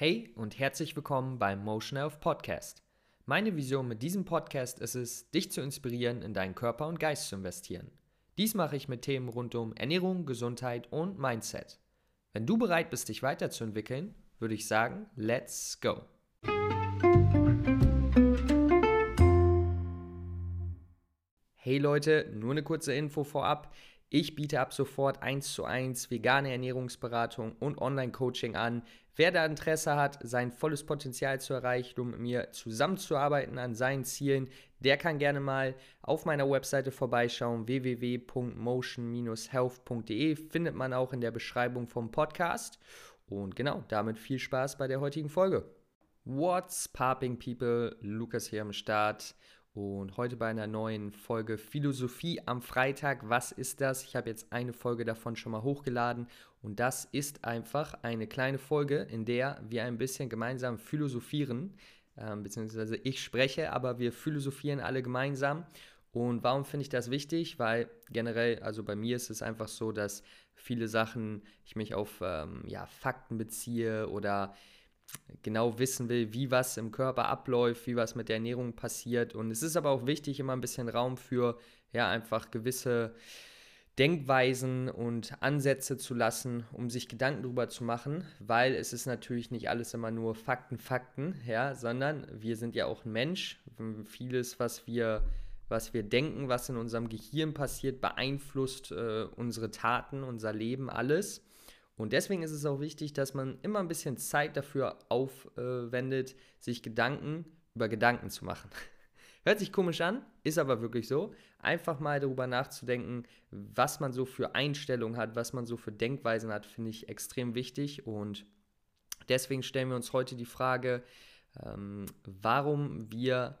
Hey und herzlich willkommen beim Motion Health Podcast. Meine Vision mit diesem Podcast ist es, dich zu inspirieren, in deinen Körper und Geist zu investieren. Dies mache ich mit Themen rund um Ernährung, Gesundheit und Mindset. Wenn du bereit bist, dich weiterzuentwickeln, würde ich sagen, let's go. Hey Leute, nur eine kurze Info vorab. Ich biete ab sofort 1 zu 1 vegane Ernährungsberatung und Online-Coaching an. Wer da Interesse hat, sein volles Potenzial zu erreichen, um mit mir zusammenzuarbeiten an seinen Zielen, der kann gerne mal auf meiner Webseite vorbeischauen. www.motion-health.de findet man auch in der Beschreibung vom Podcast. Und genau, damit viel Spaß bei der heutigen Folge. What's popping people? Lukas hier am Start. Und heute bei einer neuen Folge Philosophie am Freitag. Was ist das? Ich habe jetzt eine Folge davon schon mal hochgeladen. Und das ist einfach eine kleine Folge, in der wir ein bisschen gemeinsam philosophieren. Äh, beziehungsweise ich spreche, aber wir philosophieren alle gemeinsam. Und warum finde ich das wichtig? Weil generell, also bei mir ist es einfach so, dass viele Sachen ich mich auf ähm, ja, Fakten beziehe oder genau wissen will, wie was im Körper abläuft, wie was mit der Ernährung passiert. Und es ist aber auch wichtig, immer ein bisschen Raum für ja einfach gewisse Denkweisen und Ansätze zu lassen, um sich Gedanken darüber zu machen, weil es ist natürlich nicht alles immer nur Fakten, Fakten, ja, sondern wir sind ja auch ein Mensch. Vieles, was wir, was wir denken, was in unserem Gehirn passiert, beeinflusst äh, unsere Taten, unser Leben, alles. Und deswegen ist es auch wichtig, dass man immer ein bisschen Zeit dafür aufwendet, sich Gedanken über Gedanken zu machen. Hört sich komisch an, ist aber wirklich so. Einfach mal darüber nachzudenken, was man so für Einstellungen hat, was man so für Denkweisen hat, finde ich extrem wichtig. Und deswegen stellen wir uns heute die Frage, ähm, warum wir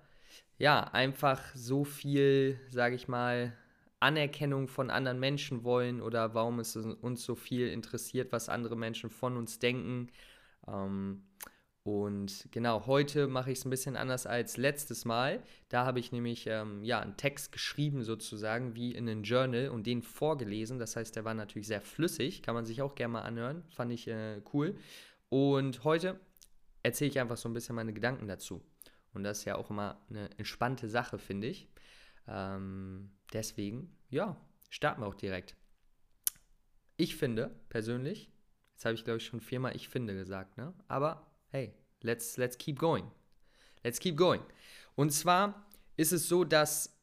ja einfach so viel, sage ich mal, Anerkennung von anderen Menschen wollen oder warum es uns so viel interessiert, was andere Menschen von uns denken. Ähm, und genau, heute mache ich es ein bisschen anders als letztes Mal. Da habe ich nämlich ähm, ja, einen Text geschrieben, sozusagen, wie in einem Journal und den vorgelesen. Das heißt, der war natürlich sehr flüssig, kann man sich auch gerne mal anhören. Fand ich äh, cool. Und heute erzähle ich einfach so ein bisschen meine Gedanken dazu. Und das ist ja auch immer eine entspannte Sache, finde ich. Ähm, deswegen, ja, starten wir auch direkt. Ich finde persönlich, jetzt habe ich glaube ich schon viermal ich finde gesagt, ne? Aber hey, let's, let's keep going. Let's keep going. Und zwar ist es so, dass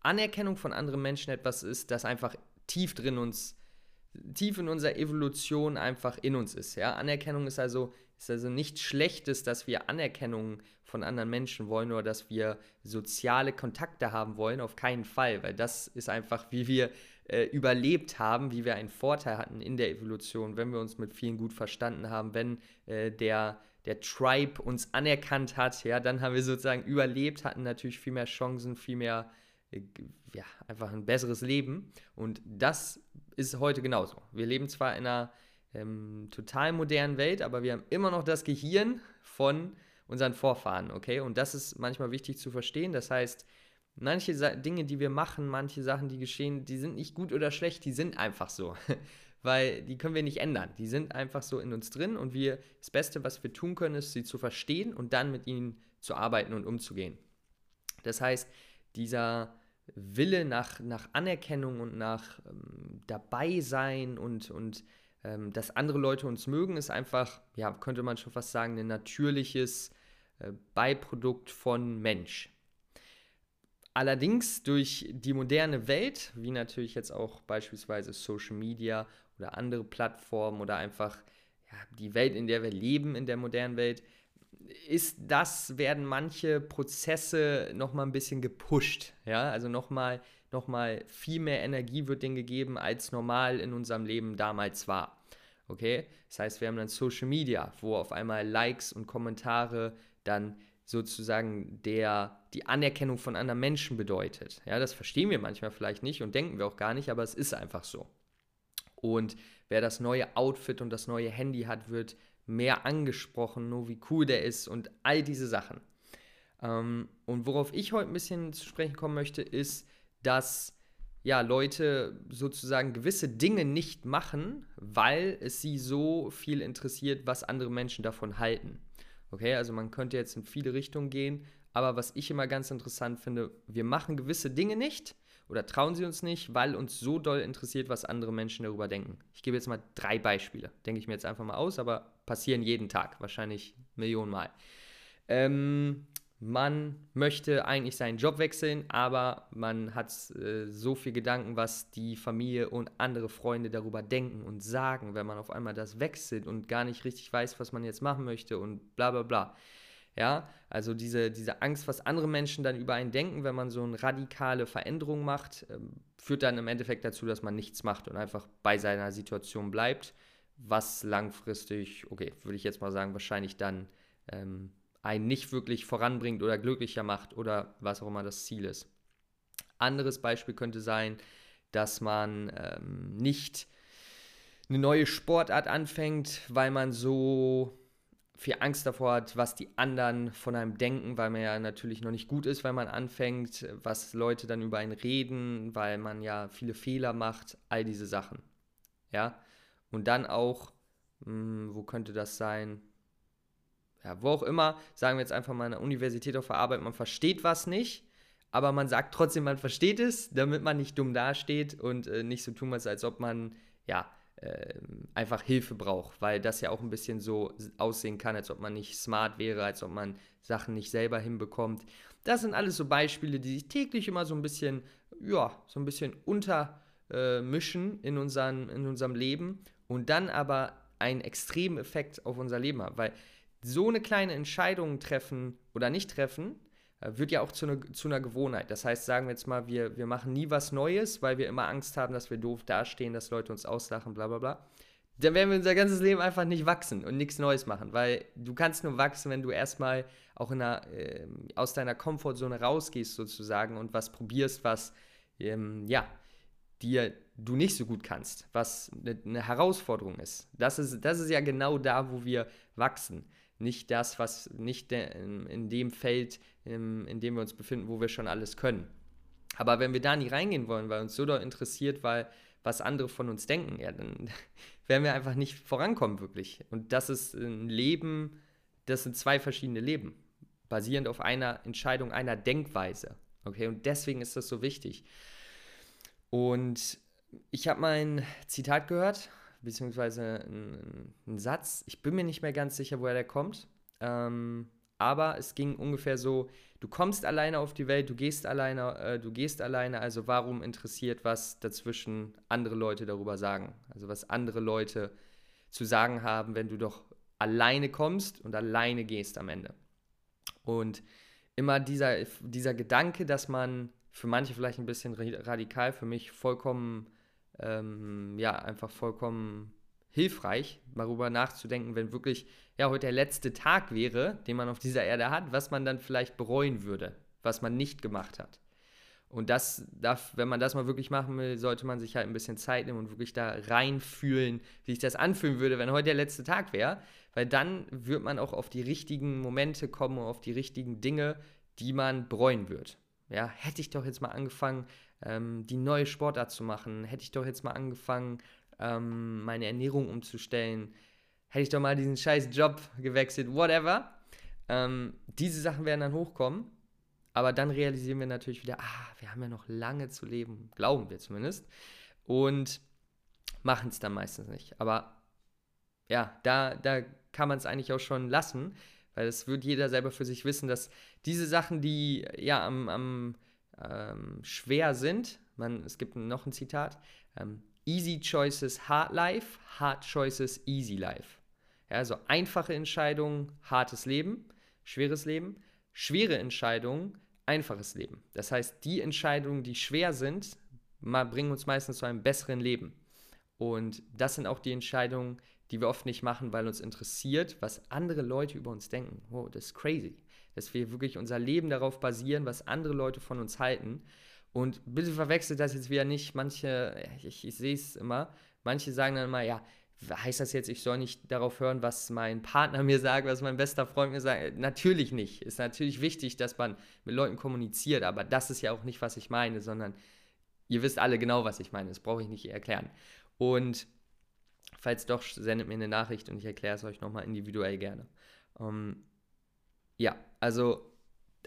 Anerkennung von anderen Menschen etwas ist, das einfach tief drin uns, tief in unserer Evolution einfach in uns ist. Ja? Anerkennung ist also, ist also nichts Schlechtes, dass wir Anerkennung von anderen Menschen wollen oder dass wir soziale Kontakte haben wollen, auf keinen Fall, weil das ist einfach, wie wir äh, überlebt haben, wie wir einen Vorteil hatten in der Evolution, wenn wir uns mit vielen gut verstanden haben, wenn äh, der, der Tribe uns anerkannt hat, ja, dann haben wir sozusagen überlebt, hatten natürlich viel mehr Chancen, viel mehr, ja, einfach ein besseres Leben. Und das ist heute genauso. Wir leben zwar in einer ähm, total modernen Welt, aber wir haben immer noch das Gehirn von unseren Vorfahren, okay? Und das ist manchmal wichtig zu verstehen. Das heißt, manche Sa Dinge, die wir machen, manche Sachen, die geschehen, die sind nicht gut oder schlecht, die sind einfach so. Weil die können wir nicht ändern. Die sind einfach so in uns drin und wir, das Beste, was wir tun können, ist, sie zu verstehen und dann mit ihnen zu arbeiten und umzugehen. Das heißt, dieser Wille nach, nach Anerkennung und nach ähm, Dabeisein und, und ähm, dass andere Leute uns mögen, ist einfach, ja, könnte man schon fast sagen, ein natürliches äh, Beiprodukt von Mensch. Allerdings durch die moderne Welt, wie natürlich jetzt auch beispielsweise Social Media oder andere Plattformen oder einfach ja, die Welt, in der wir leben, in der modernen Welt, ist das, werden manche Prozesse nochmal ein bisschen gepusht. Ja, also nochmal nochmal viel mehr Energie wird denen gegeben, als normal in unserem Leben damals war. Okay? Das heißt, wir haben dann Social Media, wo auf einmal Likes und Kommentare dann sozusagen der, die Anerkennung von anderen Menschen bedeutet. Ja, das verstehen wir manchmal vielleicht nicht und denken wir auch gar nicht, aber es ist einfach so. Und wer das neue Outfit und das neue Handy hat, wird mehr angesprochen, nur wie cool der ist und all diese Sachen. Ähm, und worauf ich heute ein bisschen zu sprechen kommen möchte, ist, dass ja, Leute sozusagen gewisse Dinge nicht machen, weil es sie so viel interessiert, was andere Menschen davon halten. Okay, also man könnte jetzt in viele Richtungen gehen, aber was ich immer ganz interessant finde, wir machen gewisse Dinge nicht oder trauen sie uns nicht, weil uns so doll interessiert, was andere Menschen darüber denken. Ich gebe jetzt mal drei Beispiele, denke ich mir jetzt einfach mal aus, aber passieren jeden Tag, wahrscheinlich Millionen Mal. Ähm, man möchte eigentlich seinen Job wechseln, aber man hat äh, so viel Gedanken, was die Familie und andere Freunde darüber denken und sagen, wenn man auf einmal das wechselt und gar nicht richtig weiß, was man jetzt machen möchte und bla bla bla. Ja, also diese, diese Angst, was andere Menschen dann über einen denken, wenn man so eine radikale Veränderung macht, ähm, führt dann im Endeffekt dazu, dass man nichts macht und einfach bei seiner Situation bleibt, was langfristig, okay, würde ich jetzt mal sagen, wahrscheinlich dann ähm, einen nicht wirklich voranbringt oder glücklicher macht oder was auch immer das Ziel ist. Anderes Beispiel könnte sein, dass man ähm, nicht eine neue Sportart anfängt, weil man so viel Angst davor hat, was die anderen von einem denken, weil man ja natürlich noch nicht gut ist, weil man anfängt, was Leute dann über einen reden, weil man ja viele Fehler macht, all diese Sachen. Ja, und dann auch, mh, hm, wo könnte das sein? ja, wo auch immer, sagen wir jetzt einfach mal an der Universität auf der Arbeit, man versteht was nicht, aber man sagt trotzdem, man versteht es, damit man nicht dumm dasteht und äh, nicht so tun muss, als ob man, ja, äh, einfach Hilfe braucht, weil das ja auch ein bisschen so aussehen kann, als ob man nicht smart wäre, als ob man Sachen nicht selber hinbekommt. Das sind alles so Beispiele, die sich täglich immer so ein bisschen, ja, so ein bisschen untermischen äh, in, in unserem Leben und dann aber einen extremen Effekt auf unser Leben haben, weil so eine kleine Entscheidung treffen oder nicht treffen, wird ja auch zu, ne, zu einer Gewohnheit. Das heißt, sagen wir jetzt mal, wir, wir machen nie was Neues, weil wir immer Angst haben, dass wir doof dastehen, dass Leute uns auslachen, bla bla bla. Dann werden wir unser ganzes Leben einfach nicht wachsen und nichts Neues machen, weil du kannst nur wachsen, wenn du erstmal auch in einer, äh, aus deiner Komfortzone rausgehst sozusagen und was probierst, was ähm, ja, dir du nicht so gut kannst, was eine, eine Herausforderung ist. Das, ist. das ist ja genau da, wo wir wachsen nicht das, was nicht in, in dem Feld, in, in dem wir uns befinden, wo wir schon alles können. Aber wenn wir da nie reingehen wollen, weil uns so doll interessiert, weil was andere von uns denken, ja, dann werden wir einfach nicht vorankommen, wirklich. Und das ist ein Leben, das sind zwei verschiedene Leben, basierend auf einer Entscheidung, einer Denkweise. Okay, und deswegen ist das so wichtig. Und ich habe mal ein Zitat gehört beziehungsweise ein, ein, Satz. Ich bin mir nicht mehr ganz sicher, woher der kommt. Ähm, aber es ging ungefähr so: Du kommst alleine auf die Welt, du gehst alleine, äh, du gehst alleine. Also warum interessiert, was dazwischen andere Leute darüber sagen? Also was andere Leute zu sagen haben, wenn du doch alleine kommst und alleine gehst am Ende. Und immer dieser, dieser Gedanke, dass man für manche vielleicht ein bisschen radikal, für mich vollkommen ähm, ja, einfach vollkommen hilfreich, darüber nachzudenken, wenn wirklich ja heute der letzte Tag wäre, den man auf dieser Erde hat, was man dann vielleicht bereuen würde, was man nicht gemacht hat. Und das darf, wenn man das mal wirklich machen will, sollte man sich halt ein bisschen Zeit nehmen und wirklich da reinfühlen, wie sich das anfühlen würde, wenn heute der letzte Tag wäre. Weil dann wird man auch auf die richtigen Momente kommen auf die richtigen Dinge, die man bereuen wird. Ja, hätte ich doch jetzt mal angefangen, ähm, die neue Sportart zu machen, hätte ich doch jetzt mal angefangen, ähm, meine Ernährung umzustellen, hätte ich doch mal diesen scheiß Job gewechselt, whatever. Ähm, diese Sachen werden dann hochkommen, aber dann realisieren wir natürlich wieder, ah, wir haben ja noch lange zu leben, glauben wir zumindest, und machen es dann meistens nicht. Aber ja, da, da kann man es eigentlich auch schon lassen, weil es wird jeder selber für sich wissen, dass diese Sachen, die ja am, am ähm, schwer sind. Man, es gibt noch ein Zitat. Ähm, easy choices, hard life. Hard choices, easy life. Ja, also einfache Entscheidungen, hartes Leben, schweres Leben. Schwere Entscheidungen, einfaches Leben. Das heißt, die Entscheidungen, die schwer sind, bringen uns meistens zu einem besseren Leben. Und das sind auch die Entscheidungen, die wir oft nicht machen, weil uns interessiert, was andere Leute über uns denken. Wow, das ist crazy dass wir wirklich unser Leben darauf basieren, was andere Leute von uns halten. Und bitte verwechselt das jetzt wieder nicht. Manche, ich, ich sehe es immer, manche sagen dann immer, ja, heißt das jetzt, ich soll nicht darauf hören, was mein Partner mir sagt, was mein bester Freund mir sagt? Natürlich nicht. Ist natürlich wichtig, dass man mit Leuten kommuniziert, aber das ist ja auch nicht, was ich meine, sondern ihr wisst alle genau, was ich meine. Das brauche ich nicht erklären. Und falls doch, sendet mir eine Nachricht und ich erkläre es euch nochmal individuell gerne. Ähm, ja, also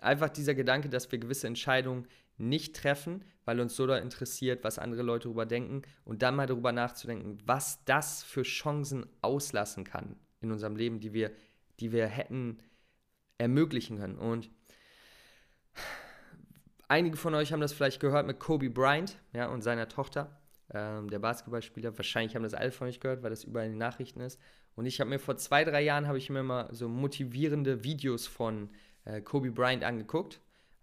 einfach dieser Gedanke, dass wir gewisse Entscheidungen nicht treffen, weil uns so da interessiert, was andere Leute darüber denken und dann mal darüber nachzudenken, was das für Chancen auslassen kann in unserem Leben, die wir, die wir hätten ermöglichen können. Und einige von euch haben das vielleicht gehört mit Kobe Bryant ja, und seiner Tochter, ähm, der Basketballspieler. Wahrscheinlich haben das alle von euch gehört, weil das überall in den Nachrichten ist. Und ich habe mir vor zwei, drei Jahren habe ich mir mal so motivierende Videos von äh, Kobe Bryant angeguckt,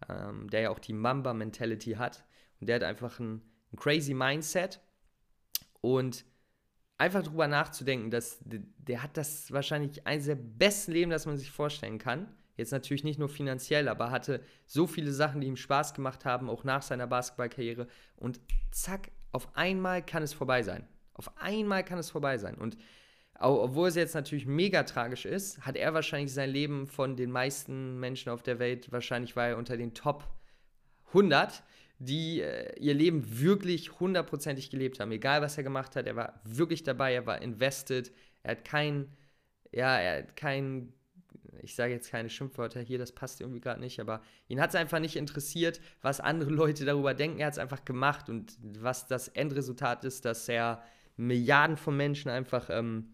ähm, der ja auch die Mamba-Mentality hat. Und der hat einfach ein, ein crazy Mindset. Und einfach darüber nachzudenken, dass der hat das wahrscheinlich eines der besten Leben, das man sich vorstellen kann. Jetzt natürlich nicht nur finanziell, aber hatte so viele Sachen, die ihm Spaß gemacht haben, auch nach seiner Basketballkarriere. Und zack, auf einmal kann es vorbei sein. Auf einmal kann es vorbei sein. Und obwohl es jetzt natürlich mega tragisch ist, hat er wahrscheinlich sein Leben von den meisten Menschen auf der Welt, wahrscheinlich war er unter den Top 100, die äh, ihr Leben wirklich hundertprozentig gelebt haben. Egal, was er gemacht hat, er war wirklich dabei, er war invested, er hat kein, ja, er hat kein, ich sage jetzt keine Schimpfwörter hier, das passt irgendwie gerade nicht, aber ihn hat es einfach nicht interessiert, was andere Leute darüber denken, er hat es einfach gemacht und was das Endresultat ist, dass er Milliarden von Menschen einfach ähm,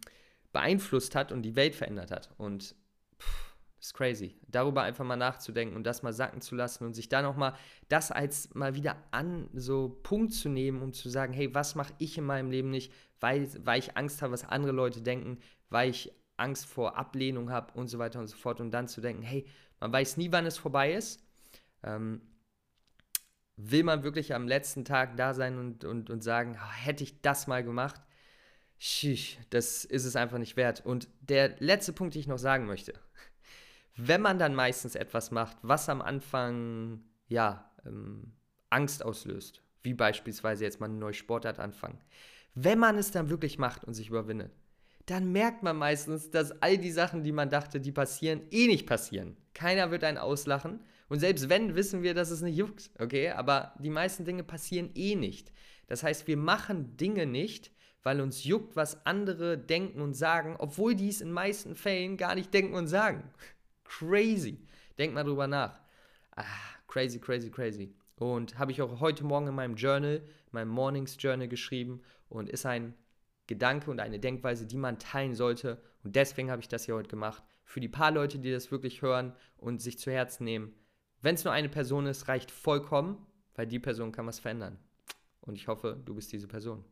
beeinflusst hat und die Welt verändert hat. Und das ist crazy. Darüber einfach mal nachzudenken und das mal sacken zu lassen und sich da nochmal das als mal wieder an so Punkt zu nehmen, um zu sagen, hey, was mache ich in meinem Leben nicht, weil, weil ich Angst habe, was andere Leute denken, weil ich Angst vor Ablehnung habe und so weiter und so fort. Und dann zu denken, hey, man weiß nie, wann es vorbei ist. Ähm, will man wirklich am letzten Tag da sein und, und, und sagen, hätte ich das mal gemacht? Schisch, das ist es einfach nicht wert. Und der letzte Punkt, den ich noch sagen möchte, wenn man dann meistens etwas macht, was am Anfang, ja, ähm, Angst auslöst, wie beispielsweise jetzt mal eine neue Sportart anfangen, wenn man es dann wirklich macht und sich überwindet, dann merkt man meistens, dass all die Sachen, die man dachte, die passieren, eh nicht passieren. Keiner wird einen auslachen und selbst wenn, wissen wir, dass es nicht juckt, okay? Aber die meisten Dinge passieren eh nicht. Das heißt, wir machen Dinge nicht, weil uns juckt, was andere denken und sagen, obwohl die es in meisten Fällen gar nicht denken und sagen. Crazy. Denk mal drüber nach. Ah, crazy, crazy, crazy. Und habe ich auch heute Morgen in meinem Journal, meinem Mornings Journal geschrieben und ist ein Gedanke und eine Denkweise, die man teilen sollte. Und deswegen habe ich das hier heute gemacht. Für die paar Leute, die das wirklich hören und sich zu Herzen nehmen, wenn es nur eine Person ist, reicht vollkommen, weil die Person kann was verändern. Und ich hoffe, du bist diese Person.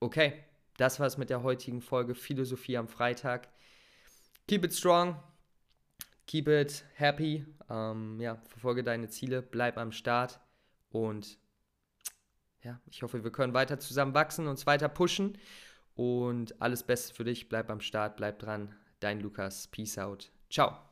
Okay, das war es mit der heutigen Folge Philosophie am Freitag. Keep it strong, keep it happy. Ähm, ja, verfolge deine Ziele, bleib am Start und ja, ich hoffe, wir können weiter zusammen wachsen, uns weiter pushen und alles Beste für dich. Bleib am Start, bleib dran. Dein Lukas. Peace out. Ciao.